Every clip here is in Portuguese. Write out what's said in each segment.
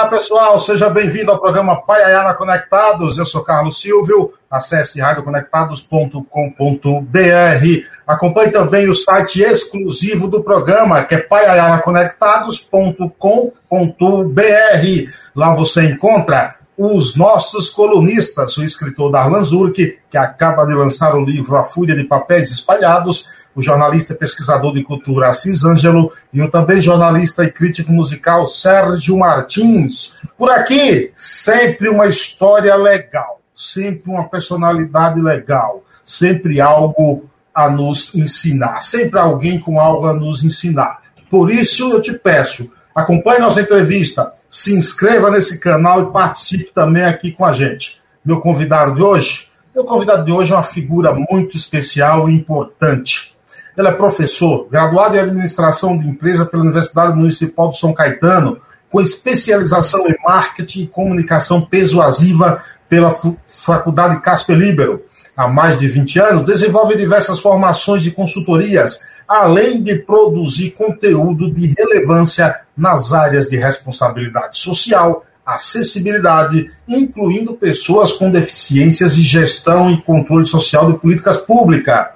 Olá, pessoal, seja bem-vindo ao programa Pai Ayana Conectados. Eu sou Carlos Silvio. Acesse radioconectados.com.br. Acompanhe também o site exclusivo do programa, que é paiayanaconectados.com.br. Lá você encontra os nossos colunistas, o escritor Darlan Zurk, que acaba de lançar o livro A Fúria de Papéis Espalhados, o jornalista e pesquisador de cultura Assis Ângelo e o também jornalista e crítico musical Sérgio Martins. Por aqui, sempre uma história legal, sempre uma personalidade legal, sempre algo a nos ensinar, sempre alguém com algo a nos ensinar. Por isso eu te peço, acompanhe nossa entrevista, se inscreva nesse canal e participe também aqui com a gente. Meu convidado de hoje, meu convidado de hoje é uma figura muito especial e importante. Ele é professor, graduado em administração de empresa pela Universidade Municipal de São Caetano, com especialização em marketing e comunicação persuasiva pela Faculdade Casper Libero. Há mais de 20 anos, desenvolve diversas formações de consultorias, além de produzir conteúdo de relevância nas áreas de responsabilidade social, acessibilidade, incluindo pessoas com deficiências e gestão e controle social de políticas públicas.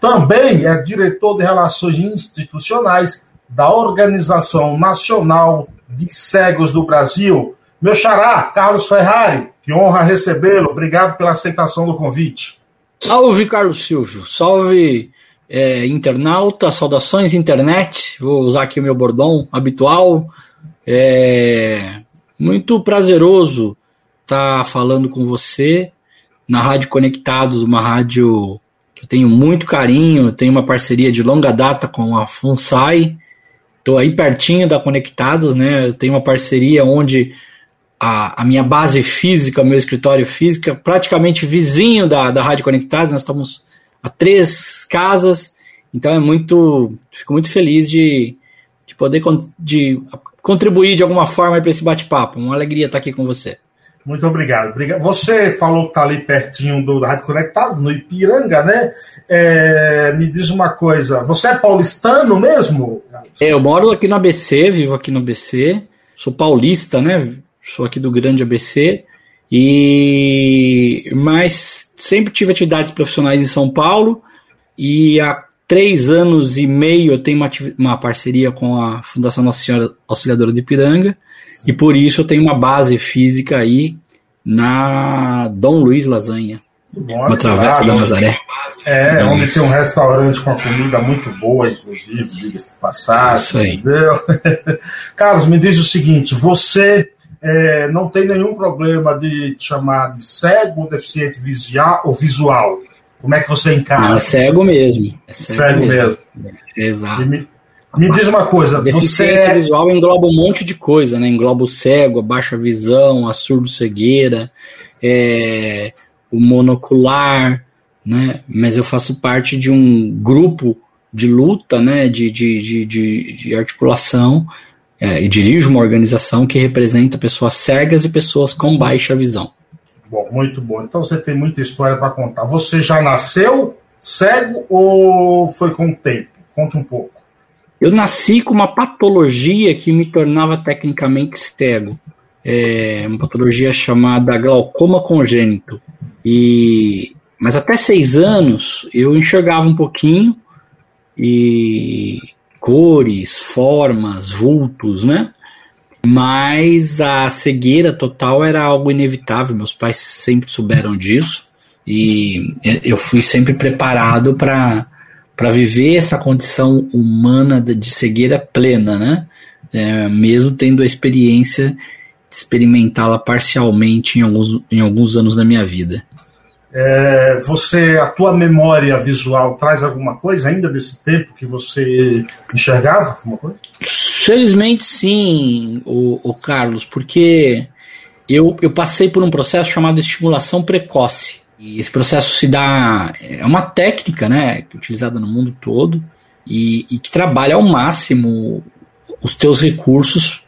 Também é diretor de Relações Institucionais da Organização Nacional de Cegos do Brasil. Meu xará, Carlos Ferrari, que honra recebê-lo. Obrigado pela aceitação do convite. Salve, Carlos Silvio. Salve, é, internauta. Saudações, internet. Vou usar aqui o meu bordão habitual. É muito prazeroso estar falando com você na Rádio Conectados, uma rádio eu tenho muito carinho, tenho uma parceria de longa data com a FUNSAI, estou aí pertinho da Conectados, né? Eu tenho uma parceria onde a, a, minha base física, meu escritório físico, é praticamente vizinho da, da Rádio Conectados, nós estamos a três casas, então é muito. Fico muito feliz de, de poder de contribuir de alguma forma para esse bate-papo. Uma alegria estar aqui com você. Muito obrigado. Você falou que está ali pertinho do Rádio Conectado, no Ipiranga, né? É, me diz uma coisa, você é paulistano mesmo? É, eu moro aqui no ABC, vivo aqui no ABC, sou paulista, né? Sou aqui do grande ABC, e mas sempre tive atividades profissionais em São Paulo, e há três anos e meio eu tenho uma, uma parceria com a Fundação Nossa Senhora Auxiliadora de Ipiranga, e por isso eu tenho uma base física aí na Dom Luiz Lasanha. Bom, uma travessa da Nazaré. É, onde tem um restaurante com a comida muito boa, inclusive, diga-se de passagem. Isso aí. Entendeu? Carlos, me diz o seguinte: você é, não tem nenhum problema de te chamar de cego, deficiente visual ou visual? Como é que você encara? Não, é cego mesmo. É cego, cego mesmo. mesmo. Exato. Me, me diz uma coisa, deficiência você... visual engloba um monte de coisa, né? Engloba o cego, a baixa visão, a surdo-cegueira, é, o monocular, né? Mas eu faço parte de um grupo de luta, né? De, de, de, de, de articulação é, e dirijo uma organização que representa pessoas cegas e pessoas com baixa visão. Bom, muito bom. Então você tem muita história para contar. Você já nasceu cego ou foi com o tempo? Conte um pouco. Eu nasci com uma patologia que me tornava tecnicamente cego. É uma patologia chamada glaucoma congênito. E, mas até seis anos eu enxergava um pouquinho e cores, formas, vultos, né? Mas a cegueira total era algo inevitável. Meus pais sempre souberam disso e eu fui sempre preparado para para viver essa condição humana de cegueira plena, né? É, mesmo tendo a experiência de experimentá-la parcialmente em alguns, em alguns anos da minha vida. É, você, a tua memória visual traz alguma coisa ainda desse tempo que você enxergava? Alguma coisa? Felizmente sim, o, o Carlos, porque eu, eu passei por um processo chamado estimulação precoce. E esse processo se dá. É uma técnica, né? Utilizada no mundo todo e, e que trabalha ao máximo os teus recursos,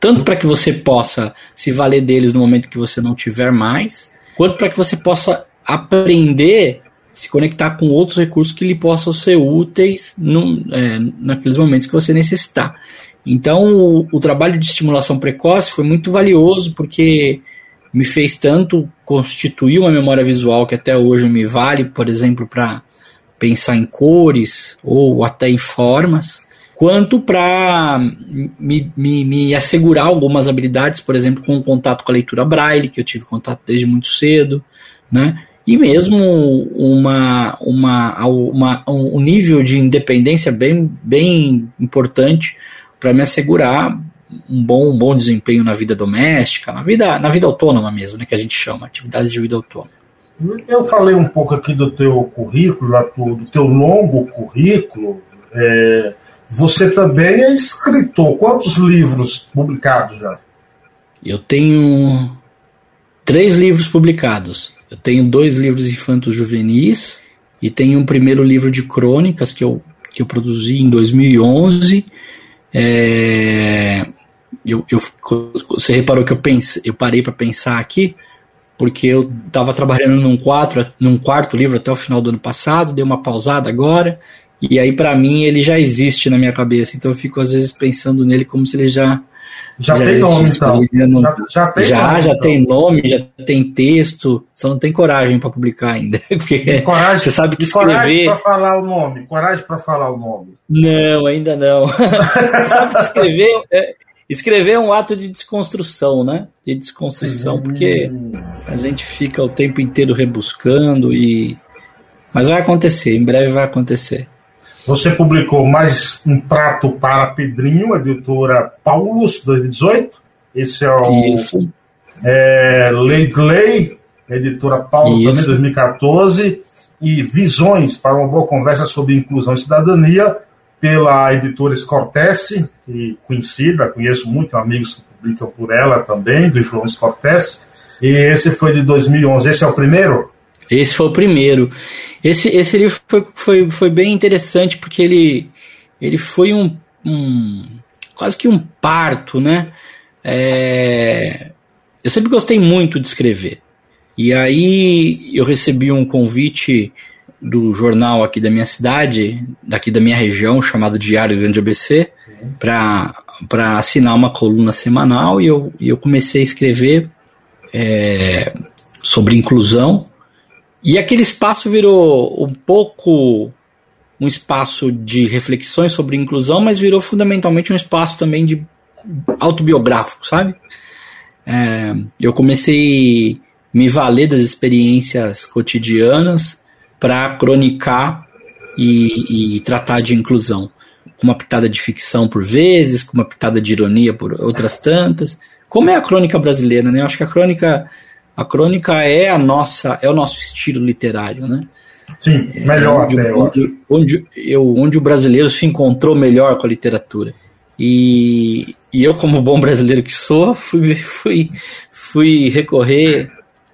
tanto para que você possa se valer deles no momento que você não tiver mais, quanto para que você possa aprender se conectar com outros recursos que lhe possam ser úteis no, é, naqueles momentos que você necessitar. Então, o, o, trabalho de estimulação precoce foi muito valioso porque me fez tanto constituir uma memória visual que até hoje me vale, por exemplo, para pensar em cores ou até em formas, quanto para me, me, me, assegurar algumas habilidades, por exemplo, com o contato com a leitura braille, que eu tive contato desde muito cedo, né? E mesmo uma, uma, uma, um nível de independência bem, bem importante para me assegurar um bom, um bom desempenho na vida doméstica, na vida, na vida autônoma mesmo, né, que a gente chama, atividade de vida autônoma. Eu falei um pouco aqui do teu currículo, do teu longo currículo. É, você também é escritor. Quantos livros publicados já? Eu tenho três livros publicados. Eu tenho dois livros infantos juvenis e tenho um primeiro livro de crônicas que eu, que eu produzi em 2011 é, eu, eu, você reparou que eu, pense, eu parei para pensar aqui, porque eu estava trabalhando num, quatro, num quarto livro até o final do ano passado, dei uma pausada agora, e aí para mim ele já existe na minha cabeça, então eu fico às vezes pensando nele como se ele já já, já tem nome, então. Não, já, já, tem já, nome, já então. tem nome, já tem texto, só não tem coragem para publicar ainda. Porque coragem, você sabe que escrever. Coragem para falar o nome, coragem para falar o nome. Não, ainda não. sabe que escrever, é, escrever é um ato de desconstrução, né? De desconstrução, porque a gente fica o tempo inteiro rebuscando e. Mas vai acontecer, em breve vai acontecer. Você publicou mais um prato para Pedrinho, editora Paulus, 2018. Esse é o Isso. É, Lei editora Paulus, também 2014. E Visões para uma boa conversa sobre inclusão e cidadania, pela editora Scortese, conhecida, conheço muitos amigos que publicam por ela também, do João Scortese. E esse foi de 2011. Esse é o primeiro? Esse foi o primeiro. Esse, esse livro foi, foi, foi bem interessante porque ele, ele foi um, um quase que um parto, né? É, eu sempre gostei muito de escrever. E aí eu recebi um convite do jornal aqui da minha cidade, daqui da minha região, chamado Diário Grande ABC, para assinar uma coluna semanal e eu, eu comecei a escrever é, sobre inclusão e aquele espaço virou um pouco um espaço de reflexões sobre inclusão, mas virou fundamentalmente um espaço também de autobiográfico, sabe? É, eu comecei a me valer das experiências cotidianas para cronicar e, e, tratar de inclusão, com uma pitada de ficção por vezes, com uma pitada de ironia por outras tantas. Como é a crônica brasileira, né? Eu acho que a crônica a crônica é a nossa, é o nosso estilo literário, né? Sim, melhor é onde, até, onde, onde, eu, onde o brasileiro se encontrou melhor com a literatura. E, e eu, como bom brasileiro que sou, fui, fui, fui recorrer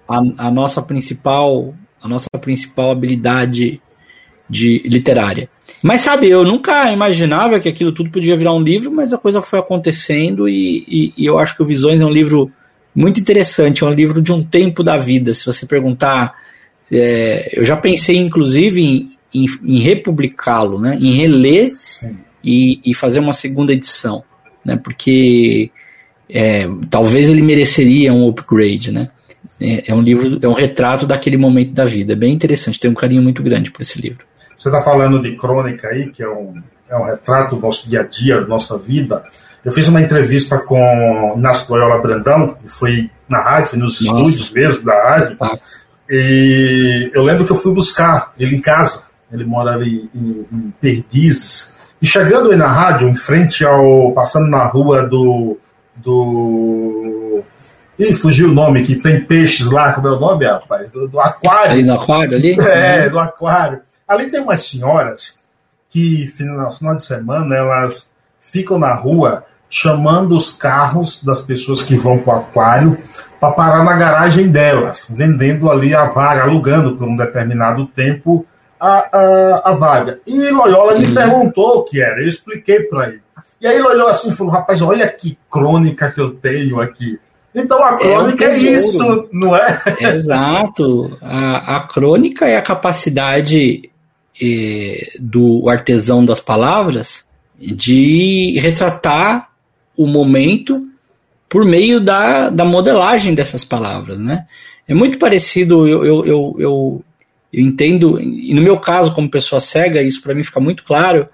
à, nossa principal a nossa principal habilidade de literária. Mas sabe, eu nunca imaginava que aquilo tudo podia virar um livro, mas a coisa foi acontecendo e, e, e eu acho que o Visões é um livro muito interessante, é um livro de um tempo da vida. Se você perguntar, é, eu já pensei inclusive em, em, em republicá-lo, né, em reler e, e, fazer uma segunda edição, né, porque é, talvez ele mereceria um upgrade, né. É, é, um livro, é um retrato daquele momento da vida. É bem interessante, tem um carinho muito grande por esse livro. Você está falando de crônica aí, que é um, é um retrato do nosso dia a dia, da nossa vida. Eu fiz uma entrevista com Inácio Loyola Brandão, foi na rádio, foi nos Nossa. estúdios mesmo da rádio. Ah. E eu lembro que eu fui buscar ele em casa. Ele mora ali em, em Perdizes. E chegando aí na rádio, em frente ao. passando na rua do. do. Ih, fugiu o nome, que tem peixes lá, como é o nome, rapaz? Do, do aquário. Ali no aquário ali? É, do aquário. Ali tem umas senhoras que, no final de semana, elas ficam na rua chamando os carros das pessoas que vão para o aquário para parar na garagem delas, vendendo ali a vaga, alugando por um determinado tempo a, a, a vaga. E Loyola me uhum. perguntou o que era, eu expliquei para ele. E aí ele olhou assim e falou: rapaz, olha que crônica que eu tenho aqui. Então a crônica é, é isso, não é? Exato. A, a crônica é a capacidade eh, do artesão das palavras de retratar o momento por meio da, da modelagem dessas palavras, né? É muito parecido, eu, eu, eu, eu, eu entendo, e no meu caso, como pessoa cega, isso para mim fica muito claro,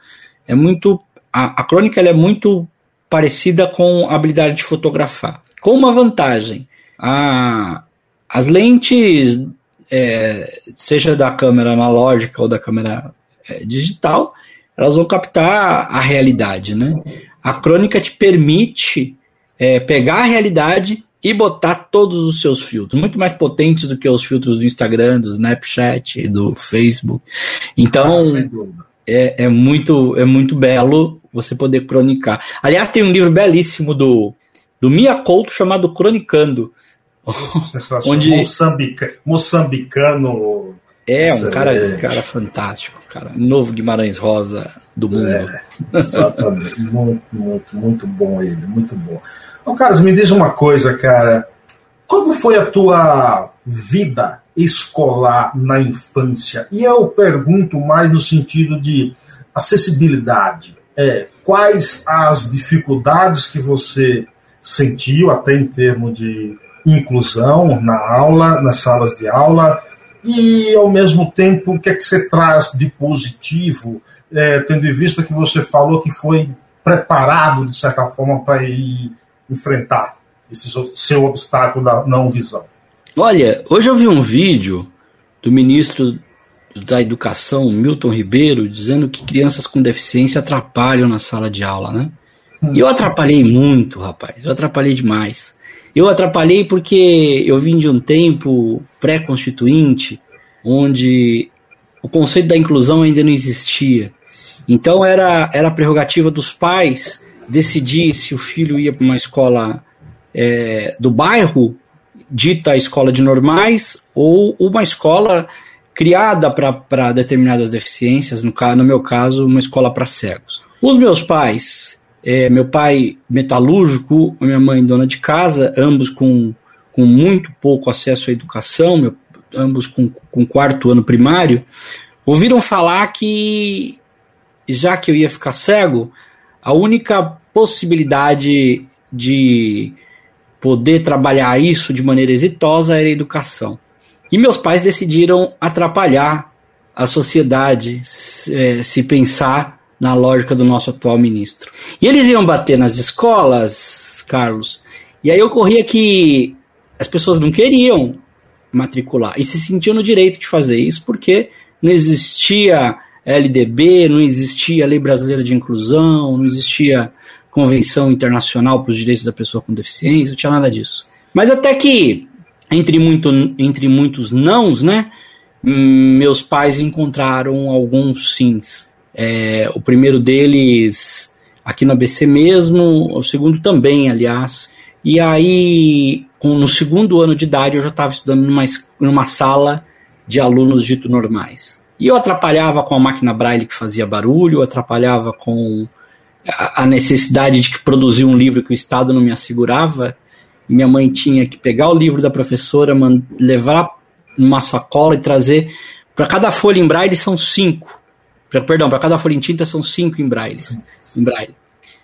é muito, a, a crônica é muito parecida com a habilidade de fotografar, com uma vantagem, a, as lentes, é, seja da câmera analógica ou da câmera é, digital, elas vão captar a realidade, né? A crônica te permite é, pegar a realidade e botar todos os seus filtros, muito mais potentes do que os filtros do Instagram, do Snapchat, do Facebook. Então, ah, é, é, muito, é muito belo você poder cronicar. Aliás, tem um livro belíssimo do, do Mia Couto chamado Cronicando. onde Moçambica, moçambicano. É, um cara, um cara fantástico, cara. Novo Guimarães Rosa do mundo. É, exatamente. muito, muito, muito bom ele, muito bom. Então, Carlos, me diz uma coisa, cara. Como foi a tua vida escolar na infância? E eu pergunto mais no sentido de acessibilidade. É, quais as dificuldades que você sentiu, até em termos de inclusão na aula, nas salas de aula, e ao mesmo tempo o que é que você traz de positivo, é, tendo em vista que você falou que foi preparado de certa forma para ir enfrentar esse seu obstáculo da não visão? Olha, hoje eu vi um vídeo do ministro da Educação, Milton Ribeiro, dizendo que crianças com deficiência atrapalham na sala de aula, né? Eu atrapalhei muito, rapaz. Eu atrapalhei demais. Eu atrapalhei porque eu vim de um tempo pré-constituinte, onde o conceito da inclusão ainda não existia. Então era, era prerrogativa dos pais decidir se o filho ia para uma escola é, do bairro, dita escola de normais, ou uma escola criada para determinadas deficiências, no, no meu caso, uma escola para cegos. Os meus pais, é, meu pai metalúrgico, minha mãe dona de casa, ambos com, com muito pouco acesso à educação, meu, ambos com, com quarto ano primário, ouviram falar que já que eu ia ficar cego, a única possibilidade de poder trabalhar isso de maneira exitosa era a educação. E meus pais decidiram atrapalhar a sociedade é, se pensar na lógica do nosso atual ministro. E eles iam bater nas escolas, Carlos, e aí ocorria que as pessoas não queriam matricular e se sentiam no direito de fazer isso porque não existia LDB, não existia Lei Brasileira de Inclusão, não existia Convenção Internacional para os Direitos da Pessoa com Deficiência, não tinha nada disso. Mas até que, entre, muito, entre muitos nãos, né, meus pais encontraram alguns sims. É, o primeiro deles aqui no ABC mesmo, o segundo também, aliás. E aí, no segundo ano de idade, eu já estava estudando numa, numa sala de alunos dito normais. E eu atrapalhava com a máquina braille que fazia barulho, atrapalhava com a, necessidade de que produzir um livro que o Estado não me assegurava, minha mãe tinha que pegar o livro da professora, levar numa sacola e trazer. Para cada folha em braille são cinco. Perdão, para cada folha em tinta são cinco em braille, em braille.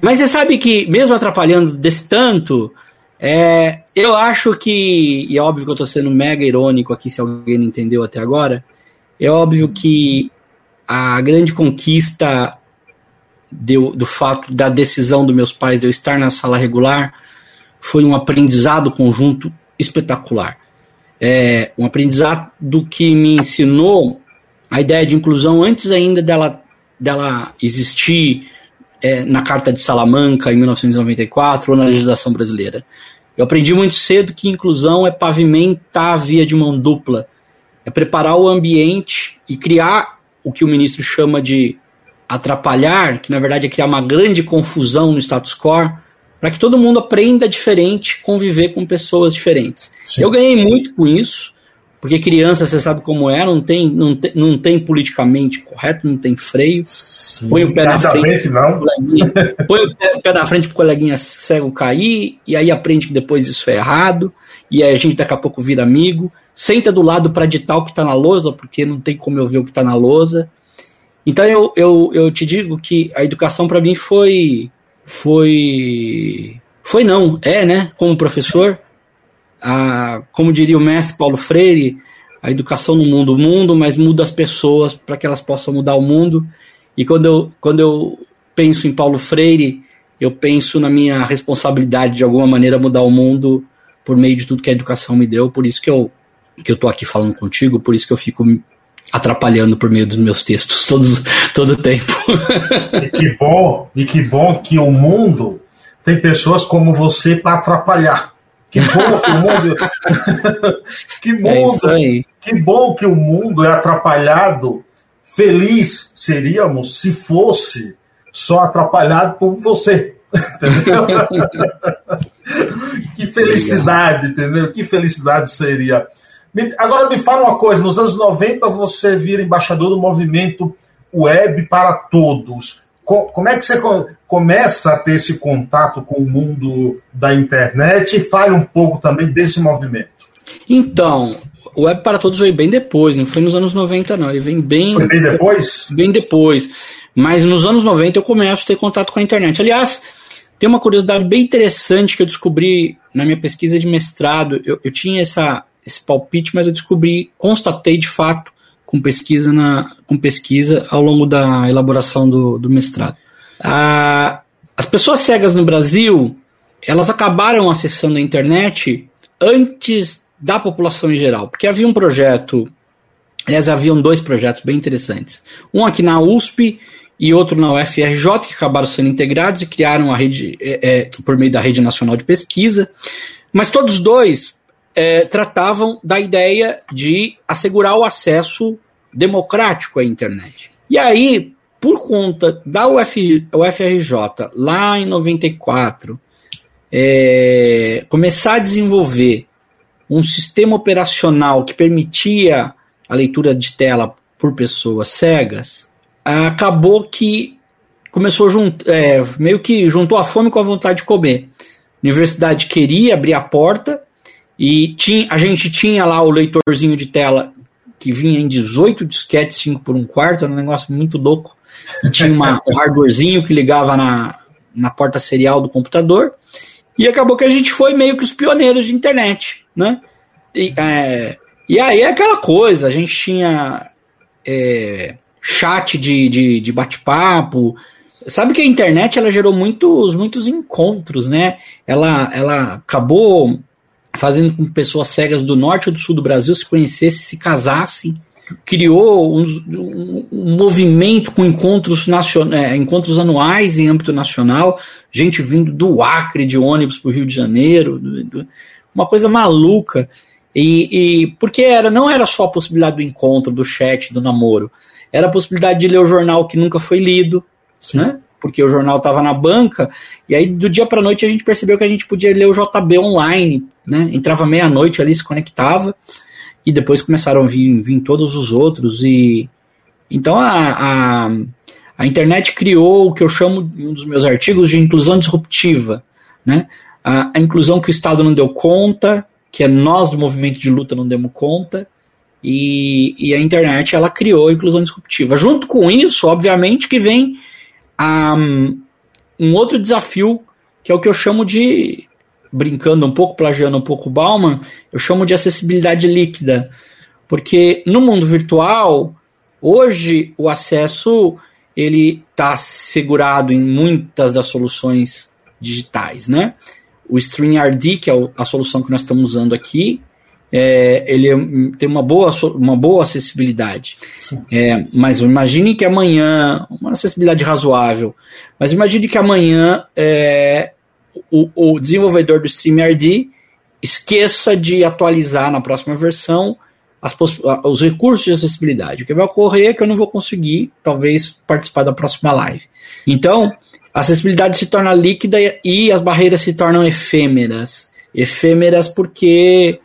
Mas você sabe que, mesmo atrapalhando desse tanto, é, eu acho que, e é óbvio que eu estou sendo mega irônico aqui, se alguém não entendeu até agora, é óbvio que a grande conquista do, do fato da decisão dos meus pais de eu estar na sala regular foi um aprendizado conjunto espetacular. É, um aprendizado que me ensinou a ideia de inclusão antes ainda dela, dela existir é, na Carta de Salamanca em 1994 ou na legislação brasileira. Eu aprendi muito cedo que inclusão é pavimentar a via de mão dupla, é preparar o ambiente e criar o que o ministro chama de atrapalhar, que na verdade é criar uma grande confusão no status quo, para que todo mundo aprenda diferente, conviver com pessoas diferentes. Sim. Eu ganhei muito com isso, porque criança, você sabe como é, não tem, não tem, não tem politicamente correto, não tem freio. Sim, põe o pé na frente, não. põe o pé, o pé na frente para o coleguinha cego cair, e aí aprende que depois isso é errado, e aí a gente daqui a pouco vira amigo. Senta do lado para ditar o que está na lousa, porque não tem como eu ver o que está na lousa. Então eu, eu, eu te digo que a educação para mim foi. Foi. Foi não, é, né? Como professor, a, como diria o mestre Paulo Freire, a educação não muda o mundo, mas muda as pessoas para que elas possam mudar o mundo. E quando eu, quando eu penso em Paulo Freire, eu penso na minha responsabilidade de alguma maneira mudar o mundo por meio de tudo que a educação me deu. Por isso que eu que eu tô aqui falando contigo, por isso que eu fico atrapalhando por meio dos meus textos todos, todo o tempo. E que bom, e que bom que o mundo tem pessoas como você para atrapalhar. Que bom que o mundo. que, mundo é que bom que o mundo é atrapalhado. Feliz seríamos se fosse só atrapalhado por você. Entendeu? que felicidade, entendeu? Que felicidade seria. Agora me fala uma coisa: nos anos 90 você vira embaixador do movimento Web para Todos. Como é que você começa a ter esse contato com o mundo da internet e fale um pouco também desse movimento? Então, o Web para Todos veio bem depois, não foi nos anos 90, não. Ele vem bem. Foi bem depois? Bem depois. Mas nos anos 90 eu começo a ter contato com a internet. Aliás, tem uma curiosidade bem interessante que eu descobri na minha pesquisa de mestrado. Eu, eu tinha essa, esse palpite, mas eu descobri, constatei de fato com pesquisa, na, com pesquisa ao longo da elaboração do, do mestrado. Ah, as pessoas cegas no Brasil, elas acabaram acessando a internet antes da população em geral, porque havia um projeto, aliás, haviam dois projetos bem interessantes. Um aqui na USP e outro na UFRJ, que acabaram sendo integrados e criaram a rede é, é, por meio da Rede Nacional de Pesquisa. Mas todos dois é, tratavam da ideia de assegurar o acesso democrático à internet. E aí, por conta da Uf, UFRJ, lá em 94, é, começar a desenvolver um sistema operacional que permitia a leitura de tela por pessoas cegas, acabou que começou junto, é, meio que juntou a fome com a vontade de comer. A universidade queria abrir a porta e tinha, a gente tinha lá o leitorzinho de tela que vinha em 18 disquetes 5 por um quarto, era um negócio muito louco. E tinha uma, um hardwarezinho que ligava na, na porta serial do computador. E acabou que a gente foi meio que os pioneiros de internet, né? E, é, e aí é aquela coisa, a gente tinha é, chat de, de, de bate-papo. Sabe que a internet ela gerou muitos, muitos encontros, né? Ela, ela acabou fazendo com que pessoas cegas do norte ou do sul do Brasil se conhecessem, se casassem, criou um, um, um movimento com encontros, nacion, é, encontros anuais em âmbito nacional, gente vindo do Acre de ônibus para o Rio de Janeiro, do, do, uma coisa maluca. E, e, porque era, não era só a possibilidade do encontro, do chat, do namoro, era a possibilidade de ler o jornal que nunca foi lido, Sim. né? Porque o jornal estava na banca, e aí do dia para noite a gente percebeu que a gente podia ler o JB online, né? Entrava meia-noite ali, se conectava, e depois começaram a vir, vir todos os outros, e então a, a, a internet criou o que eu chamo em um dos meus artigos de inclusão disruptiva, né? A, a inclusão que o Estado não deu conta, que é nós do movimento de luta não demos conta, e, e, a internet ela criou a inclusão disruptiva. Junto com isso, obviamente, que vem um, um outro desafio, que é o que eu chamo de, brincando um pouco, plagiando um pouco o Bauman, eu chamo de acessibilidade líquida. Porque no mundo virtual, hoje o acesso ele está segurado em muitas das soluções digitais, né? O StreamYard, que é a solução que nós estamos usando aqui, é, ele é, tem uma boa, uma boa acessibilidade. É, mas imagine que amanhã, uma acessibilidade razoável, mas imagine que amanhã é, o, o, desenvolvedor do StreamYard esqueça de atualizar na próxima versão as, os recursos de acessibilidade. O que vai ocorrer é que eu não vou conseguir, talvez, participar da próxima live. Então, a acessibilidade se torna líquida e as barreiras se tornam efêmeras. Efêmeras porque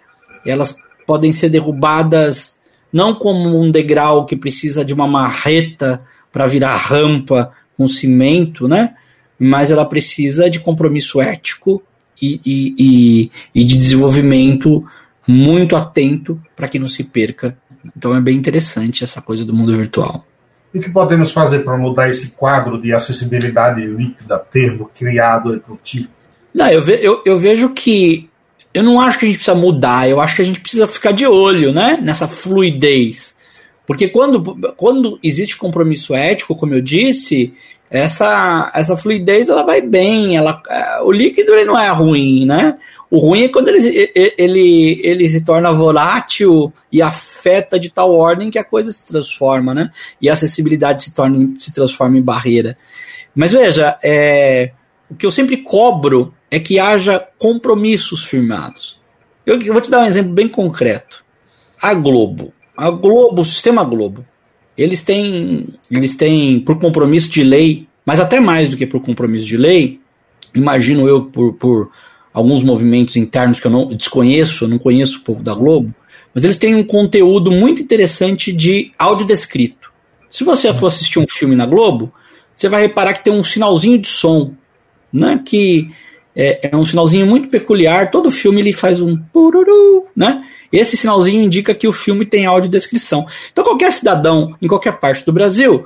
elas podem ser derrubadas não como um degrau que precisa de uma marreta para virar rampa com cimento, né? Mas ela precisa de compromisso ético e, e, e, e de desenvolvimento muito atento para que não se perca. Então é bem interessante essa coisa do mundo virtual. E o que podemos fazer para mudar esse quadro de acessibilidade líquida, termo criado por ti? Não, eu, ve, eu, eu vejo que eu não acho que a gente precisa mudar, eu acho que a gente precisa ficar de olho, né? Nessa fluidez. Porque quando, quando existe compromisso ético, como eu disse, essa, essa fluidez ela vai bem, ela, é, o líquido ele não é ruim, né? O ruim é quando ele, ele, ele se torna volátil e afeta de tal ordem que a coisa se transforma, né? E a acessibilidade se, torna, se transforma em barreira. Mas veja, é, o que eu sempre cobro é que haja compromissos firmados. Eu, eu vou te dar um exemplo bem concreto. A Globo. A Globo, o sistema Globo, eles têm, eles têm, por compromisso de lei, mas até mais do que por compromisso de lei, imagino eu por, por alguns movimentos internos que eu não desconheço, eu não conheço o povo da Globo, mas eles têm um conteúdo muito interessante de áudio descrito. Se você for assistir um filme na Globo, você vai reparar que tem um sinalzinho de som, né, que é, é um sinalzinho muito peculiar. Todo filme ele faz um pururu, né? Esse sinalzinho indica que o filme tem audiodescrição. Então qualquer cidadão em qualquer parte do Brasil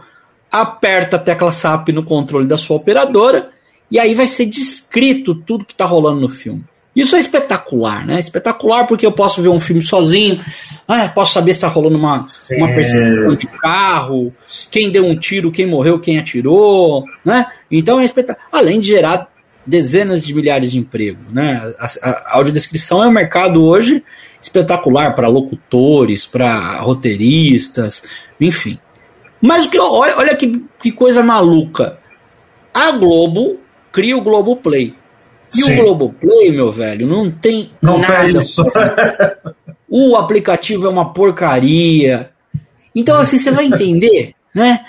aperta a tecla SAP no controle da sua operadora e aí vai ser descrito tudo que está rolando no filme. Isso é espetacular, né? Espetacular porque eu posso ver um filme sozinho, ah, posso saber se está rolando uma, uma perseguição de carro, quem deu um tiro, quem morreu, quem atirou, né? Então é espetacular. Além de gerar dezenas de milhares de empregos, né? A, a, audiodescrição é um mercado hoje espetacular para locutores, para roteiristas, enfim. Mas que, olha, olha que, que coisa maluca. A Globo cria o Globoplay. E Sim. o Globoplay, meu velho, não tem não nada. Tem isso. o aplicativo é uma porcaria. Então, assim, você vai entender, né?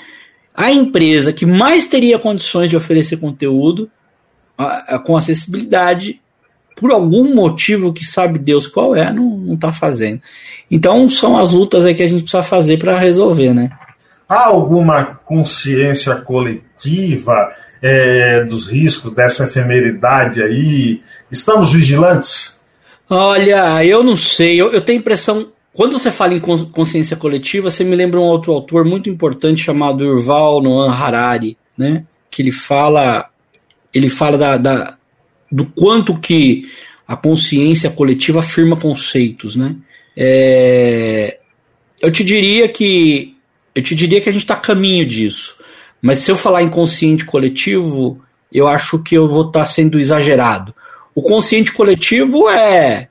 A empresa que mais teria condições de oferecer conteúdo a, a, com acessibilidade, por algum motivo que sabe Deus qual é, não está fazendo. Então, são as lutas aí que a gente precisa fazer para resolver, né? Há alguma consciência coletiva? é, dos riscos dessa efemeridade aí? Estamos vigilantes? Olha, eu não sei. Eu, eu tenho impressão. Quando você fala em consciência coletiva, você me lembra um outro autor muito importante chamado Yuval Noah Harari, né? Que ele fala, ele fala da, da, do quanto que a consciência coletiva afirma conceitos, né? É, eu te diria que eu te diria que a gente está a caminho disso. Mas se eu falar inconsciente coletivo, eu acho que eu vou estar tá sendo exagerado. O consciente coletivo é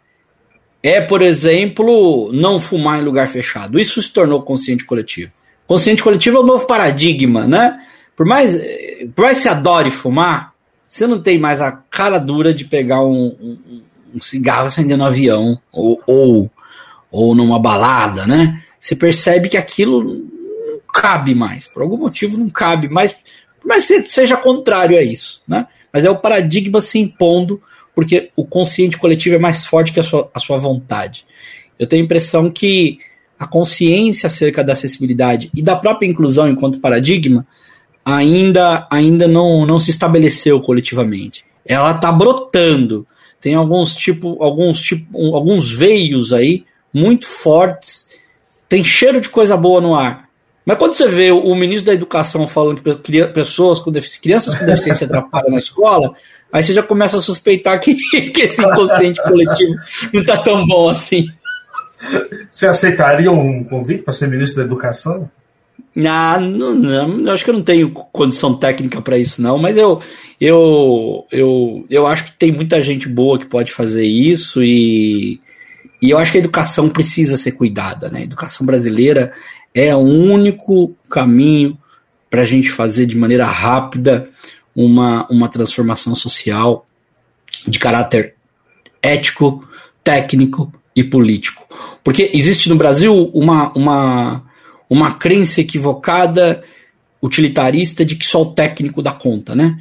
é, por exemplo, não fumar em lugar fechado. Isso se tornou consciente coletivo. Consciente coletivo é o novo paradigma, né? Por mais, por mais que você adore fumar, você não tem mais a cara dura de pegar um, um, um cigarro acendendo no avião ou, ou, ou numa balada, né? Você percebe que aquilo cabe mais. Por algum motivo não cabe mais, mas seja contrário a isso. Né? Mas é o paradigma se impondo, porque o consciente coletivo é mais forte que a sua, a sua vontade. Eu tenho a impressão que a consciência acerca da acessibilidade e da própria inclusão enquanto paradigma ainda, ainda não, não se estabeleceu coletivamente. Ela está brotando. Tem alguns tipo, alguns tipo, alguns veios aí muito fortes. Tem cheiro de coisa boa no ar. Mas quando você vê o ministro da Educação falando que pessoas com crianças com deficiência atrapalham na escola, aí você já começa a suspeitar que, que esse inconsciente coletivo não está tão bom assim. Você aceitaria um convite para ser ministro da Educação? Ah, não, não, acho que eu não tenho condição técnica para isso, não, mas eu, eu, eu, eu acho que tem muita gente boa que pode fazer isso e, e eu acho que a educação precisa ser cuidada, né? A educação brasileira é o único caminho para a gente fazer de maneira rápida uma, uma transformação social de caráter ético, técnico e político. Porque existe no Brasil uma, uma, uma crença equivocada, utilitarista, de que só o técnico dá conta, né?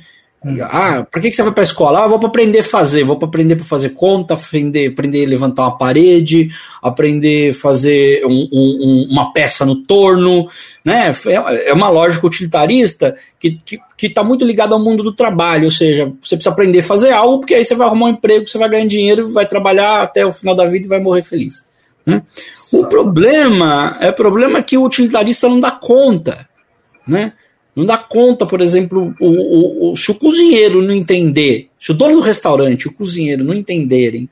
Ah, por que, que você vai para a escola? Ah, vou para aprender a fazer, vou para aprender para fazer conta, aprender, aprender a levantar uma parede, aprender a fazer um, um, uma peça no torno, né? É, é uma lógica utilitarista que está que, que tá muito ligada ao mundo do trabalho, ou seja, você precisa aprender a fazer algo, porque aí você vai arrumar um emprego, você vai ganhar dinheiro, vai trabalhar até o final da vida e vai morrer feliz. Né? O problema é o problema que o utilitarista não dá conta. né? Não dá conta, por exemplo, o, o, se o cozinheiro não entender, se o dono do restaurante e o cozinheiro não entenderem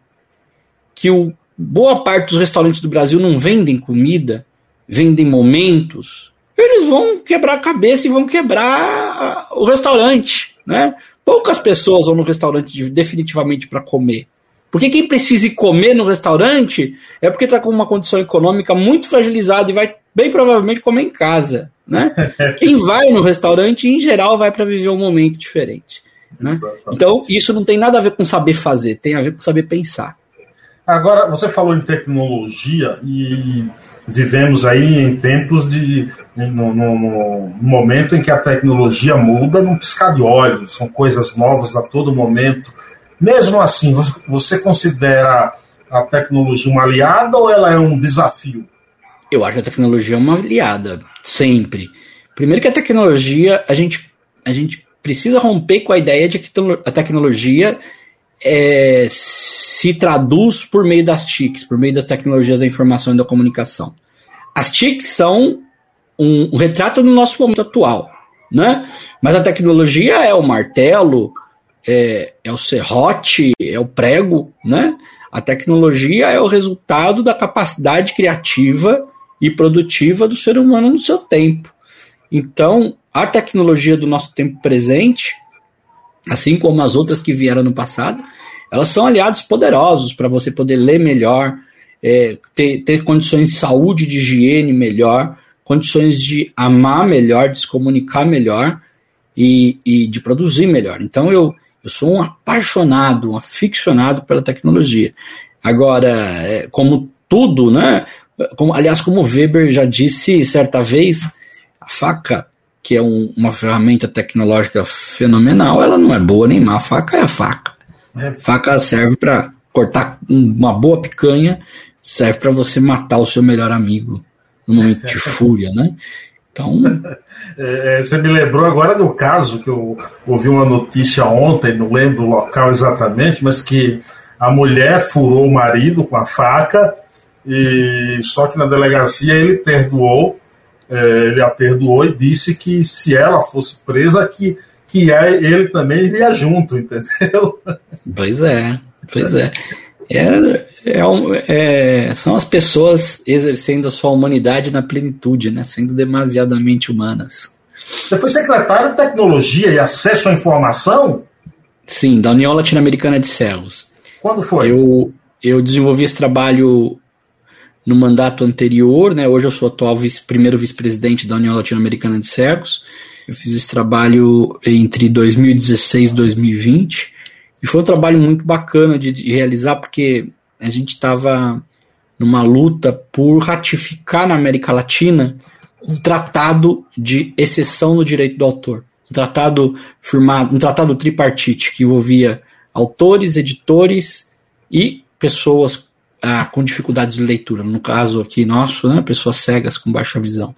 que o, boa parte dos restaurantes do Brasil não vendem comida, vendem momentos, eles vão quebrar a cabeça e vão quebrar o restaurante, né? Poucas pessoas vão no restaurante definitivamente para comer. Porque quem precisa ir comer no restaurante é porque está com uma condição econômica muito fragilizada e vai bem provavelmente comer em casa. Né? quem vai no restaurante, em geral, vai para viver um momento diferente. Né? Então, isso não tem nada a ver com saber fazer, tem a ver com saber pensar. Agora, você falou em tecnologia e vivemos aí em tempos de. No, no, no, momento em que a tecnologia muda num piscar de olhos, são coisas novas a todo momento. Mesmo assim, você considera a tecnologia uma aliada ou ela é um desafio? Eu acho que a tecnologia é uma aliada, sempre. Primeiro que a tecnologia, a gente, a gente precisa romper com a ideia de que a tecnologia é, se traduz por meio das TICs, por meio das tecnologias da informação e da comunicação. As TICs são um, um retrato do nosso momento atual, né? Mas a tecnologia é o martelo, é, é o serrote, é o prego, né? A tecnologia é o resultado da capacidade criativa e produtiva do ser humano no seu tempo. Então, a tecnologia do nosso tempo presente, assim como as outras que vieram no passado, elas são aliados poderosos para você poder ler melhor, é, ter, ter condições de saúde, de higiene melhor, condições de amar melhor, de se comunicar melhor e, e de produzir melhor. Então eu, eu sou um apaixonado, um aficionado pela tecnologia. Agora, é, como tudo, né? Como, aliás, como Weber já disse certa vez, a faca, que é um, uma ferramenta tecnológica fenomenal, ela não é boa nem má. A faca é a faca. É. Faca serve para cortar uma boa picanha, serve para você matar o seu melhor amigo no momento de fúria, né? Então. É, é, você me lembrou agora do caso que eu ouvi uma notícia ontem, não lembro o local exatamente, mas que a mulher furou o marido com a faca, e só que na delegacia ele perdoou, é, ele a perdoou e disse que se ela fosse presa, que que é, ele também iria junto, entendeu? Pois é, pois é. É, é, é, são as pessoas exercendo a sua humanidade na plenitude, né, sendo demasiadamente humanas. Você foi secretário de Tecnologia e Acesso à Informação? Sim, da União Latino-Americana de Céus. Quando foi? Eu, eu desenvolvi esse trabalho no mandato anterior, né? Hoje eu sou atual vice, primeiro vice-presidente da União Latino-Americana de Cegos. Eu fiz esse trabalho entre 2016 e 2020 e foi um trabalho muito bacana de, de realizar porque a gente estava numa luta por ratificar na América Latina um tratado de exceção no direito do autor. Um tratado firmado, um tratado tripartite que envolvia autores, editores e pessoas ah, com dificuldades de leitura. No caso aqui nosso, né, pessoas cegas com baixa visão.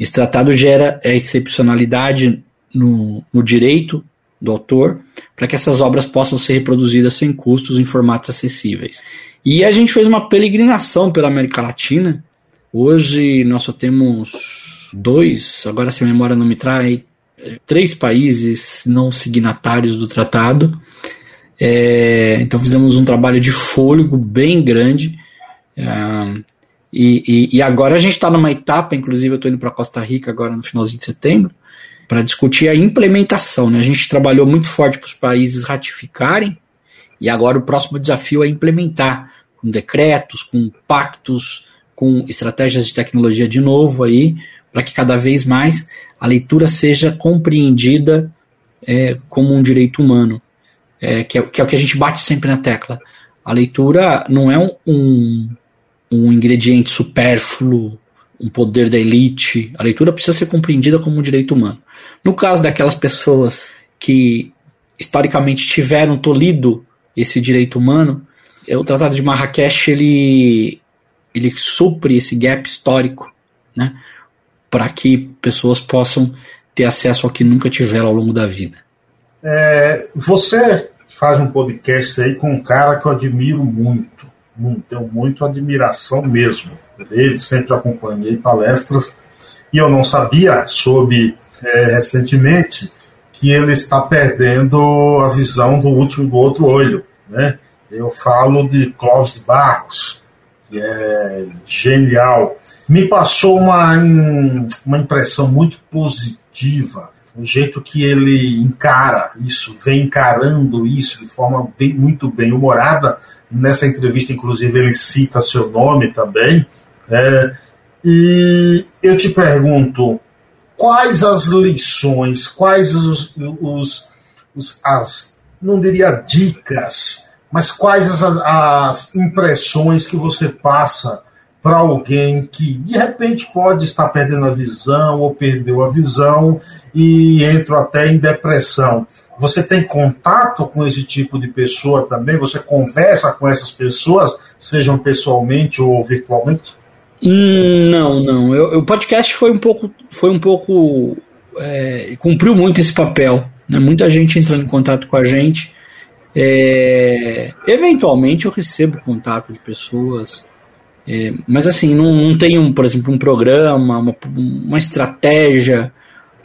Esse tratado gera a excepcionalidade no, no direito do autor para que essas obras possam ser reproduzidas sem custos em formatos acessíveis. E a gente fez uma peregrinação pela América Latina. Hoje nós só temos dois, agora se a memória não me trai, três países não signatários do tratado. É, então fizemos um trabalho de fôlego bem grande. É, e, e, e agora a gente está numa etapa, inclusive eu estou indo para Costa Rica agora no finalzinho de setembro, para discutir a implementação. Né? A gente trabalhou muito forte para os países ratificarem, e agora o próximo desafio é implementar com decretos, com pactos, com estratégias de tecnologia de novo aí, para que cada vez mais a leitura seja compreendida é, como um direito humano, é, que, é, que, é, o que a gente bate sempre na tecla. A leitura não é um, um um ingrediente supérfluo, um poder da elite. A leitura precisa ser compreendida como um direito humano. No caso daquelas pessoas que historicamente tiveram tolhido esse direito humano, o Tratado de Marrakech ele, ele supre esse gap histórico, né, para que pessoas possam ter acesso ao que nunca tiveram ao longo da vida. É, você faz um podcast aí com um cara que eu admiro muito, tenho muito admiração mesmo dele, sempre acompanhei palestras e eu não sabia sobre é, recentemente que ele está perdendo a visão do último do outro olho. Né? Eu falo de Clóvis de Barros, que é genial. Me passou uma, uma impressão muito positiva, o jeito que ele encara isso, vem encarando isso de forma bem, muito bem humorada. Nessa entrevista, inclusive, ele cita seu nome também. É, e eu te pergunto, quais as lições, quais os, os, os as, não diria dicas, mas quais as, as impressões que você passa para alguém que de repente pode estar perdendo a visão ou perdeu a visão e entra até em depressão. Você tem contato com esse tipo de pessoa também? Você conversa com essas pessoas, sejam pessoalmente ou virtualmente? Não, não. Eu, o podcast foi um pouco, foi um pouco, é, cumpriu muito esse papel. Né? Muita gente entrando em contato com a gente. É, eventualmente eu recebo contato de pessoas, é, mas assim não, não tenho, por exemplo, um programa, uma, uma estratégia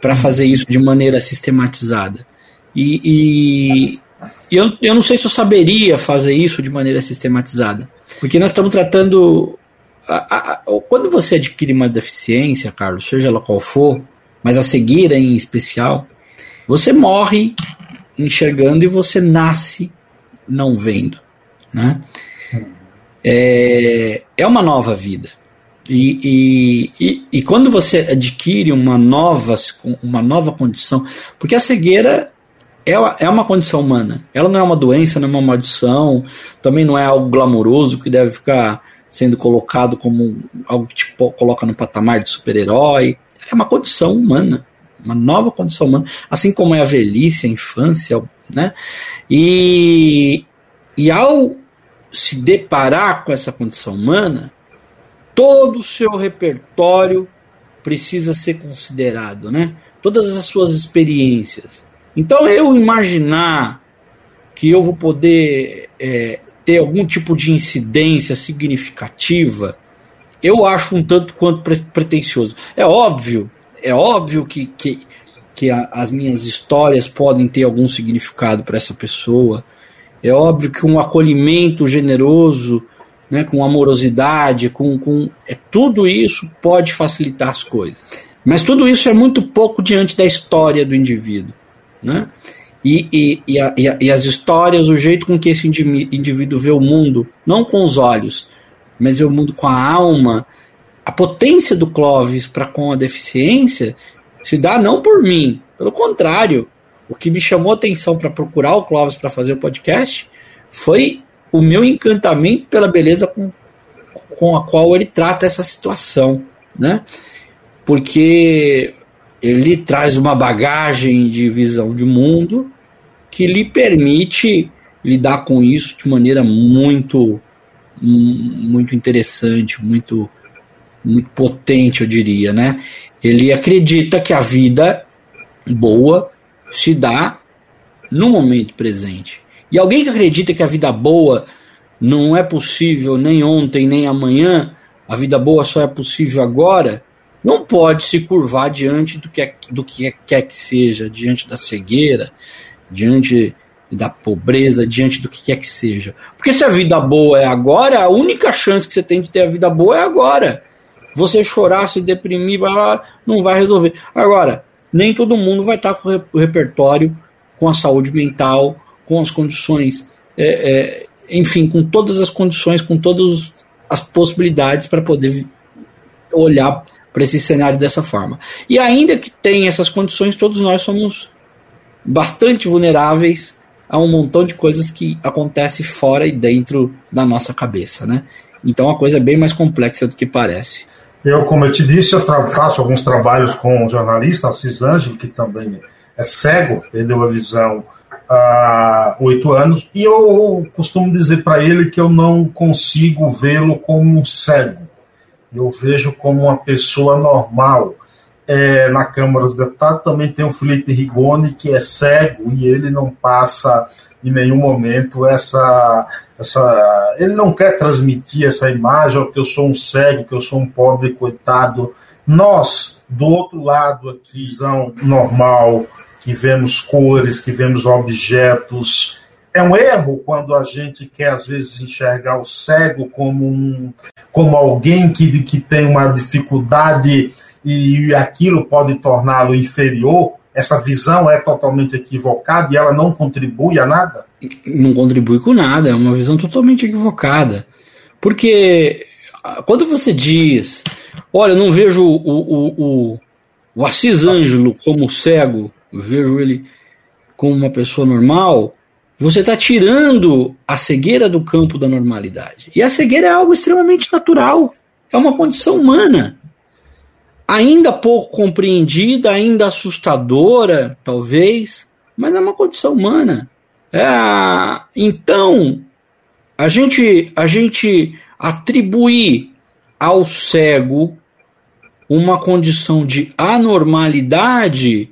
para fazer isso de maneira sistematizada. E, e, eu, eu não sei se eu saberia fazer isso de maneira sistematizada, porque nós estamos tratando a, a, quando você adquire uma deficiência, Carlos, seja ela qual for, mas a cegueira em especial, você morre enxergando e você nasce não vendo, né? É, é uma nova vida. E, e, e, e, quando você adquire uma nova, uma nova condição, porque a cegueira é, é uma condição humana, ela não é uma doença, não é uma maldição, também não é algo glamouroso que deve ficar sendo colocado como algo que te coloca no patamar de super-herói. É uma condição humana, uma nova condição humana, assim como é a velhice, a infância, né? E, e ao se deparar com essa condição humana, todo o seu repertório precisa ser considerado, né? Todas as suas experiências. Então eu imaginar que eu vou poder é, ter algum tipo de incidência significativa, eu acho um tanto quanto pre pretencioso. É óbvio, é óbvio que, que, que a, as minhas histórias podem ter algum significado para essa pessoa. É óbvio que um acolhimento generoso, né, com amorosidade, com, com é, tudo isso pode facilitar as coisas. Mas tudo isso é muito pouco diante da história do indivíduo. Né? E, e, e, a, e, a, e as histórias, o jeito com que esse indivíduo vê o mundo, não com os olhos, mas vê o mundo com a alma, a potência do Clóvis para com a deficiência se dá não por mim, pelo contrário. O que me chamou atenção para procurar o Clóvis para fazer o podcast foi o meu encantamento pela beleza com, com a qual ele trata essa situação, né? Porque ele traz uma bagagem de visão de mundo que lhe permite lidar com isso de maneira muito muito interessante, muito potente, eu diria, né? Ele acredita que a vida boa se dá no momento presente. E alguém que acredita que a vida boa não é possível nem ontem nem amanhã, a vida boa só é possível agora, não pode se curvar diante do que, é, do que é, quer que seja, diante da cegueira, diante da pobreza, diante do que quer que seja. Porque se a vida boa é agora, a única chance que você tem de ter a vida boa é agora. Você chorar, se deprimir, não vai resolver. Agora, nem todo mundo vai estar com o repertório, com a saúde mental, com as condições, é, é, enfim, com todas as condições, com todas as possibilidades para poder olhar para esse cenário dessa forma. E ainda que tenha essas condições, todos nós somos bastante vulneráveis a um montão de coisas que acontece fora e dentro da nossa cabeça, né? Então a coisa é bem mais complexa do que parece. Eu, como eu te disse, eu faço alguns trabalhos com o jornalista Assis Ângelo, que também é cego, perdeu a visão há oito anos, e eu costumo dizer para ele que eu não consigo vê-lo como um cego eu vejo como uma pessoa normal. É, na Câmara dos Deputados também tem o Felipe Rigoni, que é cego e ele não passa em nenhum momento essa. Essa ele não quer transmitir essa imagem, que eu sou um cego, que eu sou um pobre coitado. Nós, do outro lado aqui, visão normal, que vemos cores, que vemos objetos. É um erro quando a gente quer, às vezes, enxergar o cego como, um, como alguém que, que tem uma dificuldade e aquilo pode torná-lo inferior. Essa visão é totalmente equivocada e ela não contribui a nada? Não contribui com nada, é uma visão totalmente equivocada. Porque quando você diz, olha, eu não vejo o, o, o, o Assis Ângelo como cego, eu vejo ele como uma pessoa normal, você está tirando a cegueira do campo da normalidade. E a cegueira é algo extremamente natural, é uma condição humana. Ainda pouco compreendida, ainda assustadora, talvez, mas é uma condição humana. É, então, a gente, a gente atribuir ao cego uma condição de anormalidade